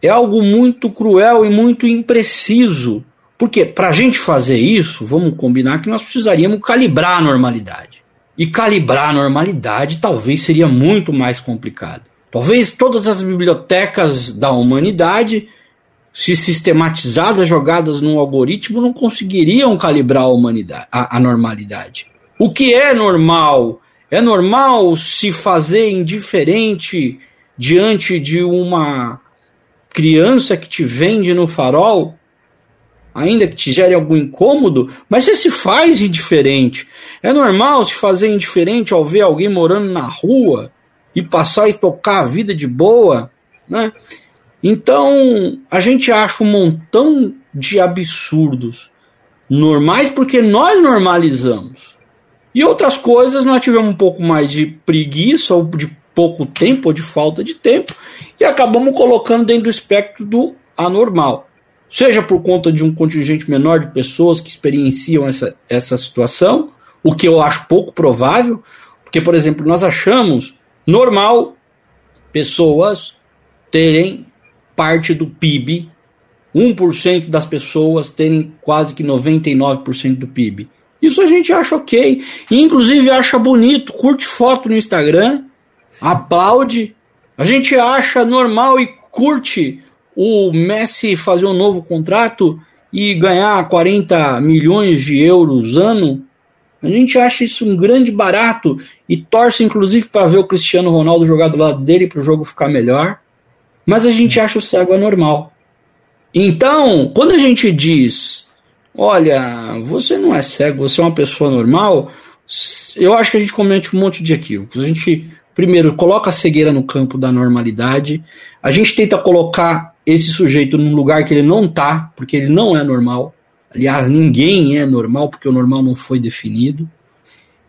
é algo muito cruel e muito impreciso. Porque para a gente fazer isso, vamos combinar que nós precisaríamos calibrar a normalidade. E calibrar a normalidade talvez seria muito mais complicado. Talvez todas as bibliotecas da humanidade, se sistematizadas, jogadas num algoritmo, não conseguiriam calibrar a, humanidade, a, a normalidade. O que é normal? É normal se fazer indiferente diante de uma criança que te vende no farol, ainda que te gere algum incômodo, mas você se faz indiferente. É normal se fazer indiferente ao ver alguém morando na rua e passar e tocar a vida de boa, né? Então, a gente acha um montão de absurdos normais porque nós normalizamos. E outras coisas nós tivemos um pouco mais de preguiça ou de pouco tempo ou de falta de tempo e acabamos colocando dentro do espectro do anormal. Seja por conta de um contingente menor de pessoas que experienciam essa, essa situação, o que eu acho pouco provável, porque, por exemplo, nós achamos normal pessoas terem parte do PIB, 1% das pessoas terem quase que 99% do PIB. Isso a gente acha ok. Inclusive acha bonito, curte foto no Instagram, aplaude. A gente acha normal e curte o Messi fazer um novo contrato e ganhar 40 milhões de euros ano. A gente acha isso um grande barato e torce inclusive para ver o Cristiano Ronaldo jogar do lado dele para o jogo ficar melhor. Mas a gente acha o cego anormal. Então, quando a gente diz olha, você não é cego, você é uma pessoa normal, eu acho que a gente comete um monte de equívocos. A gente, primeiro, coloca a cegueira no campo da normalidade, a gente tenta colocar esse sujeito num lugar que ele não tá, porque ele não é normal. Aliás, ninguém é normal, porque o normal não foi definido.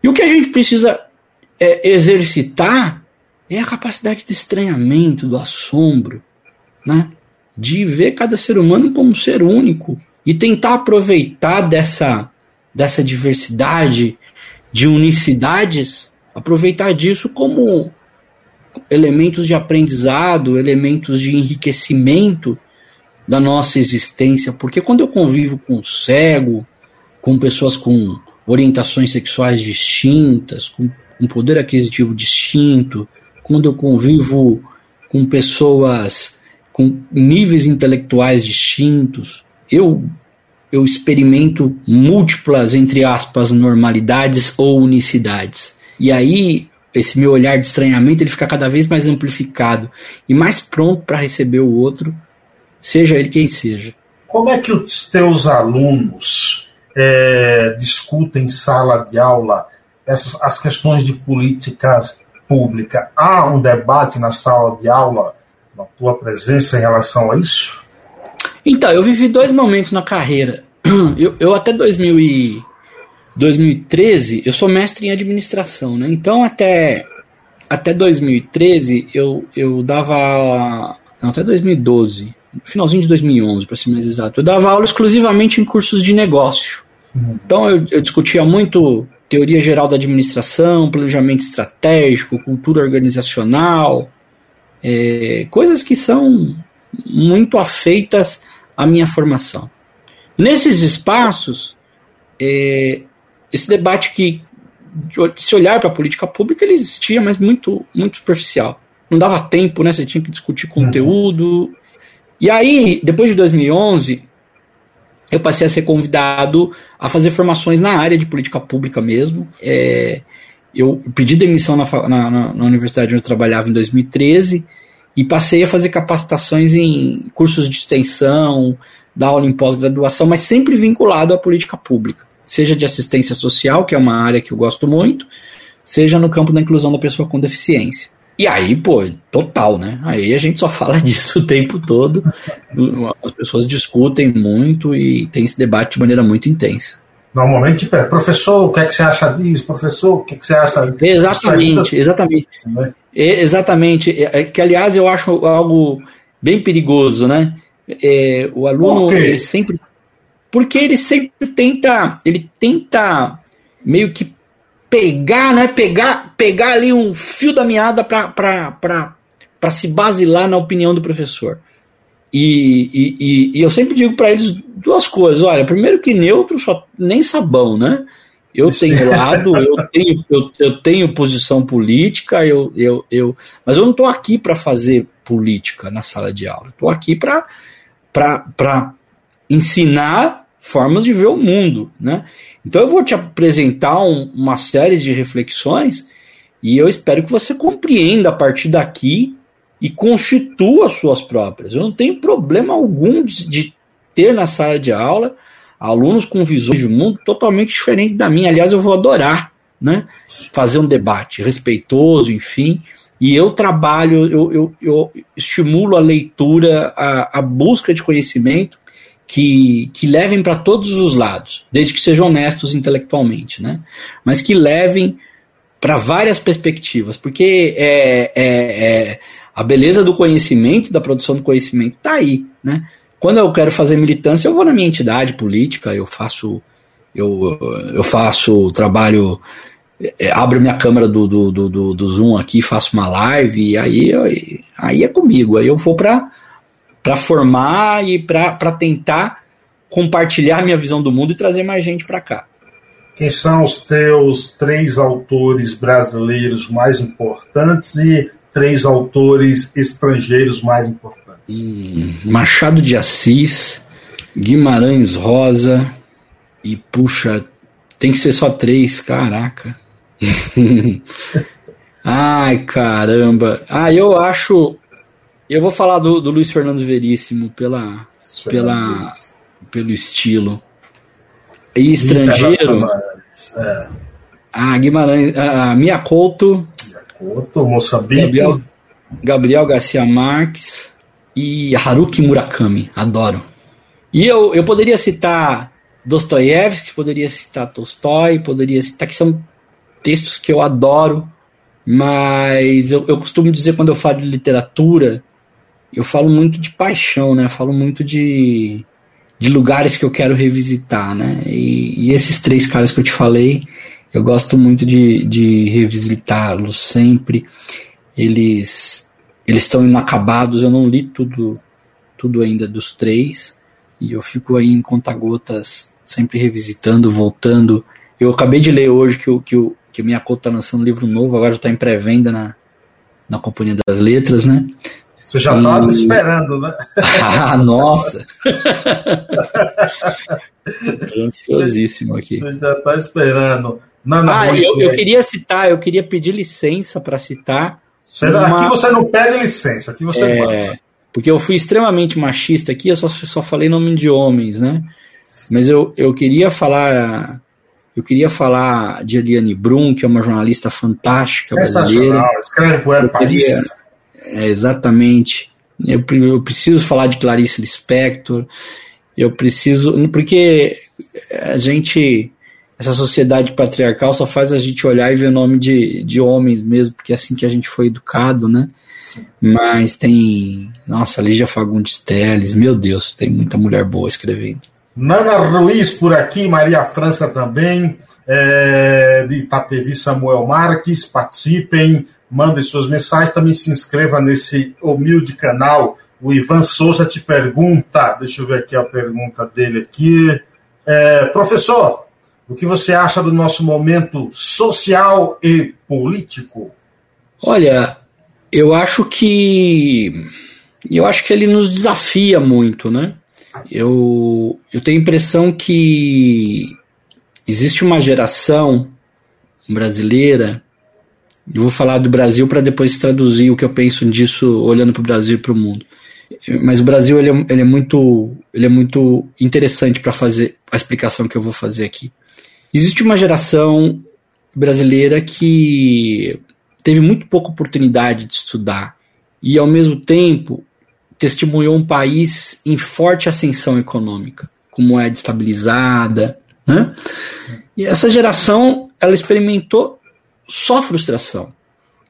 E o que a gente precisa é, exercitar é a capacidade de estranhamento, do assombro, né? de ver cada ser humano como um ser único, e tentar aproveitar dessa, dessa diversidade de unicidades, aproveitar disso como elementos de aprendizado, elementos de enriquecimento da nossa existência, porque quando eu convivo com cego, com pessoas com orientações sexuais distintas, com um poder aquisitivo distinto, quando eu convivo com pessoas com níveis intelectuais distintos, eu eu experimento múltiplas, entre aspas, normalidades ou unicidades. E aí, esse meu olhar de estranhamento ele fica cada vez mais amplificado e mais pronto para receber o outro, seja ele quem seja. Como é que os teus alunos é, discutem em sala de aula essas, as questões de política pública? Há um debate na sala de aula, na tua presença em relação a isso? Então, eu vivi dois momentos na carreira. Eu, eu até 2000 e 2013, eu sou mestre em administração, né? Então, até, até 2013, eu, eu dava. Não, até 2012, finalzinho de 2011, para ser mais exato. Eu dava aula exclusivamente em cursos de negócio. Uhum. Então, eu, eu discutia muito teoria geral da administração, planejamento estratégico, cultura organizacional, é, coisas que são muito afeitas à minha formação. Nesses espaços, é, esse debate que, se olhar para a política pública, ele existia, mas muito, muito superficial. não dava tempo, né? Você tinha que discutir conteúdo. Uhum. E aí, depois de 2011, eu passei a ser convidado a fazer formações na área de política pública mesmo. É, eu pedi demissão na, na, na, universidade onde eu trabalhava em 2013 e passei a fazer capacitações em cursos de extensão, dar aula em pós-graduação, mas sempre vinculado à política pública, seja de assistência social, que é uma área que eu gosto muito, seja no campo da inclusão da pessoa com deficiência. E aí, pô, total, né? Aí a gente só fala disso o tempo todo. As pessoas discutem muito e tem esse debate de maneira muito intensa. Normalmente, professor, o que, é que você acha disso? Professor, o que, é que você acha disso? Exatamente, exatamente. Né? Exatamente. É, é que, aliás, eu acho algo bem perigoso, né? É, o aluno ele sempre. Porque ele sempre tenta. Ele tenta meio que pegar, né? Pegar, pegar ali um fio da meada para se basilar na opinião do professor. E, e, e eu sempre digo para eles duas coisas. Olha, primeiro que neutro só nem sabão, né? Eu tenho lado, eu tenho, eu, eu tenho posição política, eu, eu, eu, mas eu não estou aqui para fazer política na sala de aula. Estou aqui para ensinar formas de ver o mundo, né? Então eu vou te apresentar um, uma série de reflexões e eu espero que você compreenda a partir daqui e constitua suas próprias. Eu não tenho problema algum de, de ter na sala de aula alunos com visões de mundo totalmente diferentes da minha. Aliás, eu vou adorar né, fazer um debate respeitoso, enfim. E eu trabalho, eu, eu, eu estimulo a leitura, a, a busca de conhecimento que, que levem para todos os lados, desde que sejam honestos intelectualmente, né? Mas que levem para várias perspectivas, porque é, é, é, a beleza do conhecimento, da produção do conhecimento, está aí, né? Quando eu quero fazer militância, eu vou na minha entidade política, eu faço eu, eu faço trabalho, é, abro minha câmera do, do, do, do, Zoom aqui, faço uma live, e aí, aí é comigo, aí eu vou para para formar e para tentar compartilhar minha visão do mundo e trazer mais gente para cá. Quem são os teus três autores brasileiros mais importantes e três autores estrangeiros mais importantes? Hum, Machado de Assis, Guimarães Rosa e puxa, tem que ser só três, caraca. Ai, caramba. Ah, eu acho eu vou falar do, do Luiz Fernando Veríssimo pela, pela, pelo estilo. E estrangeiro. É. A Guimarães, a Mia Couto. Couto, Moçambique. Gabriel, Gabriel Garcia Marques e Haruki Murakami. Adoro. E eu, eu poderia citar Dostoiévski, poderia citar Tolstói, poderia citar que são textos que eu adoro, mas eu, eu costumo dizer quando eu falo de literatura eu falo muito de paixão, né? Falo muito de, de lugares que eu quero revisitar, né? E, e esses três caras que eu te falei, eu gosto muito de, de revisitá-los sempre. Eles eles estão inacabados, eu não li tudo tudo ainda dos três e eu fico aí em conta-gotas sempre revisitando, voltando. Eu acabei de ler hoje que o que o que minha conta está lançando um livro novo, agora já está em pré-venda na, na Companhia das Letras, né? Você já estava e... esperando, né? ah, nossa! ansiosíssimo aqui. Você já está esperando. ah, eu, eu, queria citar, eu queria pedir licença para citar. Uma... Aqui você não pede licença, aqui você é, manda. Porque eu fui extremamente machista aqui, eu só, só falei nome de homens, né? Mas eu, eu queria falar. Eu queria falar de Eliane Brum, que é uma jornalista fantástica brasileira. Escreve para o Paris. Queria, é, exatamente. Eu, eu preciso falar de Clarice Lispector. Eu preciso. Porque a gente. Essa sociedade patriarcal só faz a gente olhar e ver o nome de, de homens mesmo, porque é assim que a gente foi educado, né? Sim. Mas tem. Nossa, Lígia Fagundes Teles, meu Deus, tem muita mulher boa escrevendo. Nana Ruiz por aqui, Maria França também, é, de Itapevi Samuel Marques, participem mande suas mensagens, também se inscreva nesse humilde canal. O Ivan Souza te pergunta, deixa eu ver aqui a pergunta dele aqui. É, professor, o que você acha do nosso momento social e político? Olha, Eu acho que eu acho que ele nos desafia muito, né? Eu, eu tenho a impressão que existe uma geração brasileira. Eu vou falar do Brasil para depois traduzir o que eu penso disso olhando para o Brasil e para o mundo. Mas o Brasil ele é, ele é muito ele é muito interessante para fazer a explicação que eu vou fazer aqui. Existe uma geração brasileira que teve muito pouca oportunidade de estudar e, ao mesmo tempo, testemunhou um país em forte ascensão econômica, com moeda estabilizada. Né? E essa geração ela experimentou só frustração,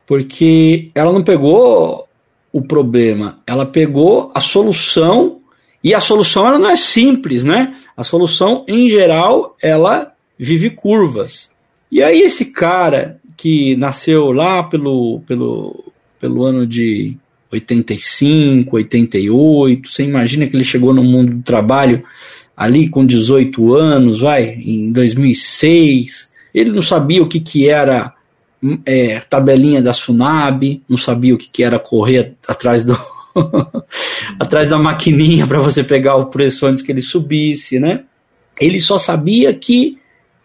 porque ela não pegou o problema, ela pegou a solução e a solução ela não é simples, né? A solução em geral ela vive curvas. E aí esse cara que nasceu lá pelo, pelo, pelo ano de 85, 88, você imagina que ele chegou no mundo do trabalho ali com 18 anos, vai, em 2006, ele não sabia o que, que era é, tabelinha da Sunab, não sabia o que, que era correr atrás do atrás da maquininha para você pegar o preço antes que ele subisse, né? Ele só sabia que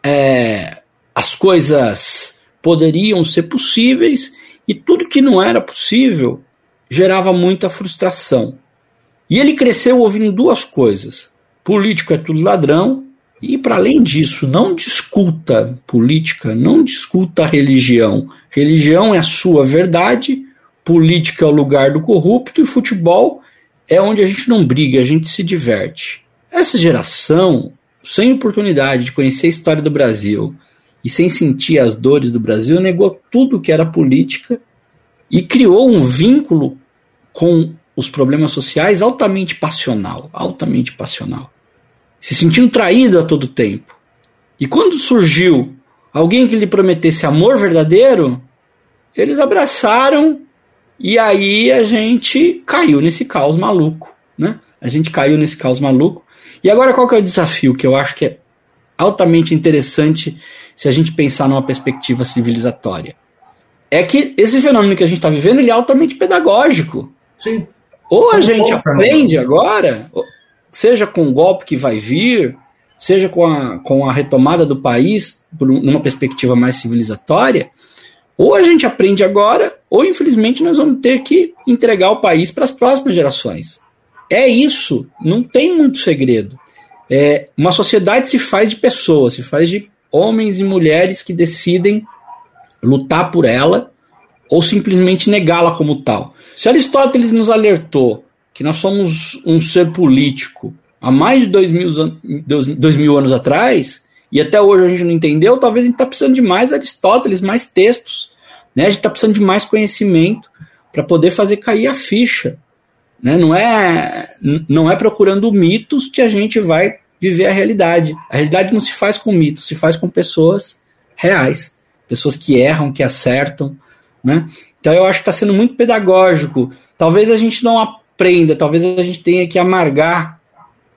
é, as coisas poderiam ser possíveis e tudo que não era possível gerava muita frustração. E ele cresceu ouvindo duas coisas: político é tudo ladrão, e para além disso, não discuta política, não discuta religião. Religião é a sua verdade, política é o lugar do corrupto e futebol é onde a gente não briga, a gente se diverte. Essa geração, sem oportunidade de conhecer a história do Brasil, e sem sentir as dores do Brasil, negou tudo que era política e criou um vínculo com os problemas sociais altamente passional, altamente passional, se sentindo traído a todo tempo. E quando surgiu alguém que lhe prometesse amor verdadeiro, eles abraçaram e aí a gente caiu nesse caos maluco, né? A gente caiu nesse caos maluco. E agora qual que é o desafio que eu acho que é altamente interessante se a gente pensar numa perspectiva civilizatória. É que esse fenômeno que a gente está vivendo ele é altamente pedagógico. Sim. Ou a gente aprende agora, seja com o golpe que vai vir, seja com a, com a retomada do país por numa perspectiva mais civilizatória, ou a gente aprende agora, ou infelizmente nós vamos ter que entregar o país para as próximas gerações. É isso, não tem muito segredo. É, uma sociedade se faz de pessoas, se faz de homens e mulheres que decidem lutar por ela ou simplesmente negá-la como tal. Se Aristóteles nos alertou que nós somos um ser político há mais de dois mil, dois, dois mil anos atrás, e até hoje a gente não entendeu, talvez a gente está precisando de mais Aristóteles, mais textos. Né? A gente está precisando de mais conhecimento para poder fazer cair a ficha. Né? Não, é, não é procurando mitos que a gente vai viver a realidade. A realidade não se faz com mitos, se faz com pessoas reais, pessoas que erram, que acertam, né? Então eu acho que está sendo muito pedagógico. Talvez a gente não aprenda, talvez a gente tenha que amargar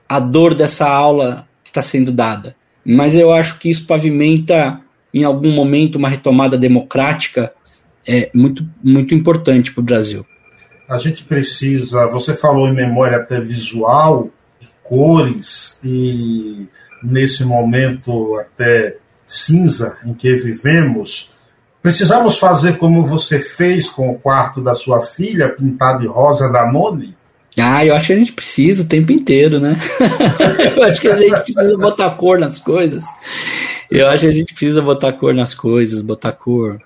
a dor dessa aula que está sendo dada. Mas eu acho que isso pavimenta, em algum momento, uma retomada democrática é muito, muito importante para o Brasil. A gente precisa, você falou em memória até visual, cores e nesse momento até cinza em que vivemos, precisamos fazer como você fez com o quarto da sua filha, pintado de rosa da Noni? Ah, eu acho que a gente precisa o tempo inteiro, né? eu acho que a gente precisa botar cor nas coisas. Eu acho que a gente precisa botar cor nas coisas, botar cor.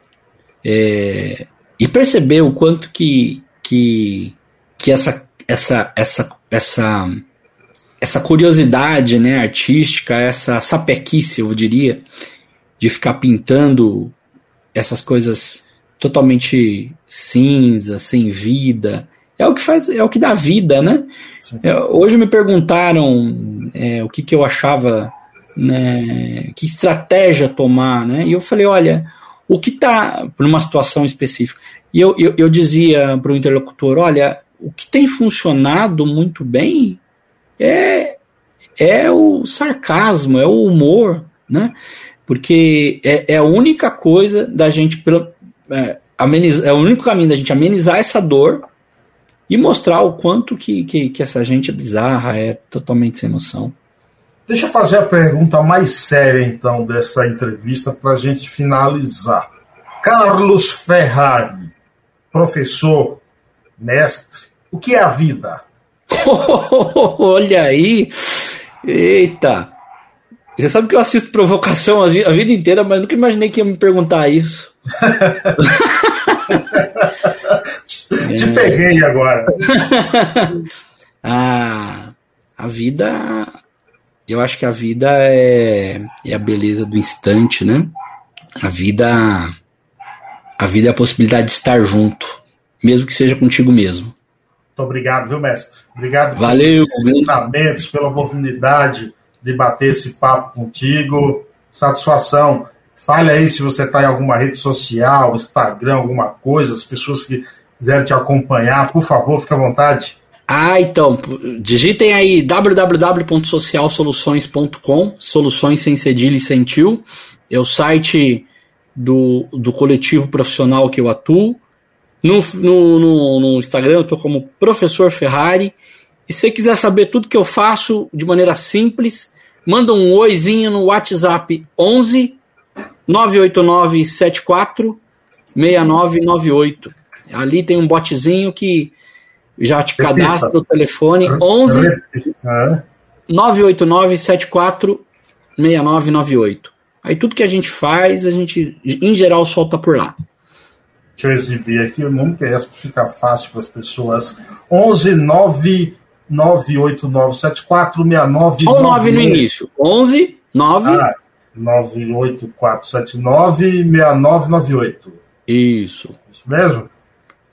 É... E perceber o quanto que, que, que essa, essa, essa, essa essa curiosidade né, artística, essa sapequice, eu diria, de ficar pintando essas coisas totalmente cinza, sem vida, é o que faz, é o que dá vida, né? É, hoje me perguntaram é, o que, que eu achava, né, que estratégia tomar, né? E eu falei, olha, o que está por uma situação específica. E eu, eu, eu dizia para o interlocutor, olha, o que tem funcionado muito bem é, é o sarcasmo, é o humor, né? Porque é, é a única coisa da gente, pela, é, amenizar, é o único caminho da gente amenizar essa dor e mostrar o quanto que, que, que essa gente é bizarra, é totalmente sem noção. Deixa eu fazer a pergunta mais séria, então, dessa entrevista para a gente finalizar. Carlos Ferrari, professor, mestre, o que é a vida? Olha aí, eita. Você sabe que eu assisto provocação a vida inteira, mas nunca imaginei que ia me perguntar isso. Te é. peguei agora. a, a vida. Eu acho que a vida é, é a beleza do instante, né? A vida. A vida é a possibilidade de estar junto, mesmo que seja contigo mesmo. Muito obrigado, viu, mestre? Obrigado Valeu, pelos ensinamentos, pela oportunidade de bater esse papo contigo. Satisfação. Fale aí se você está em alguma rede social, Instagram, alguma coisa, as pessoas que quiserem te acompanhar, por favor, fique à vontade. Ah, então, digitem aí www.socialsoluções.com, soluções sem cedilha e sem tio. É o site do, do coletivo profissional que eu atuo. No, no, no, no Instagram eu estou como Professor Ferrari. E se você quiser saber tudo que eu faço de maneira simples, manda um oizinho no WhatsApp 11 989 74 6998. Ali tem um botzinho que já te cadastra o telefone 11 989 74 6998. Aí tudo que a gente faz, a gente, em geral, solta por lá. Deixa eu exibir aqui o número, que é fica fácil para as pessoas. 11 9 989 74 69 Só o 9 no início. 11 9 ah, 98479 6998. Isso. Isso mesmo?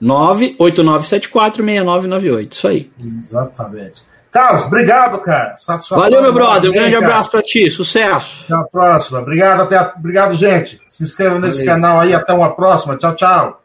989746998. Isso aí. Exatamente. Carlos, obrigado, cara. Satisfação. Valeu, meu brother. Um grande cara. abraço para ti. Sucesso. Até a próxima. Obrigado, até a... obrigado, gente. Se inscreva nesse Valeu. canal aí. Até uma próxima. Tchau, tchau.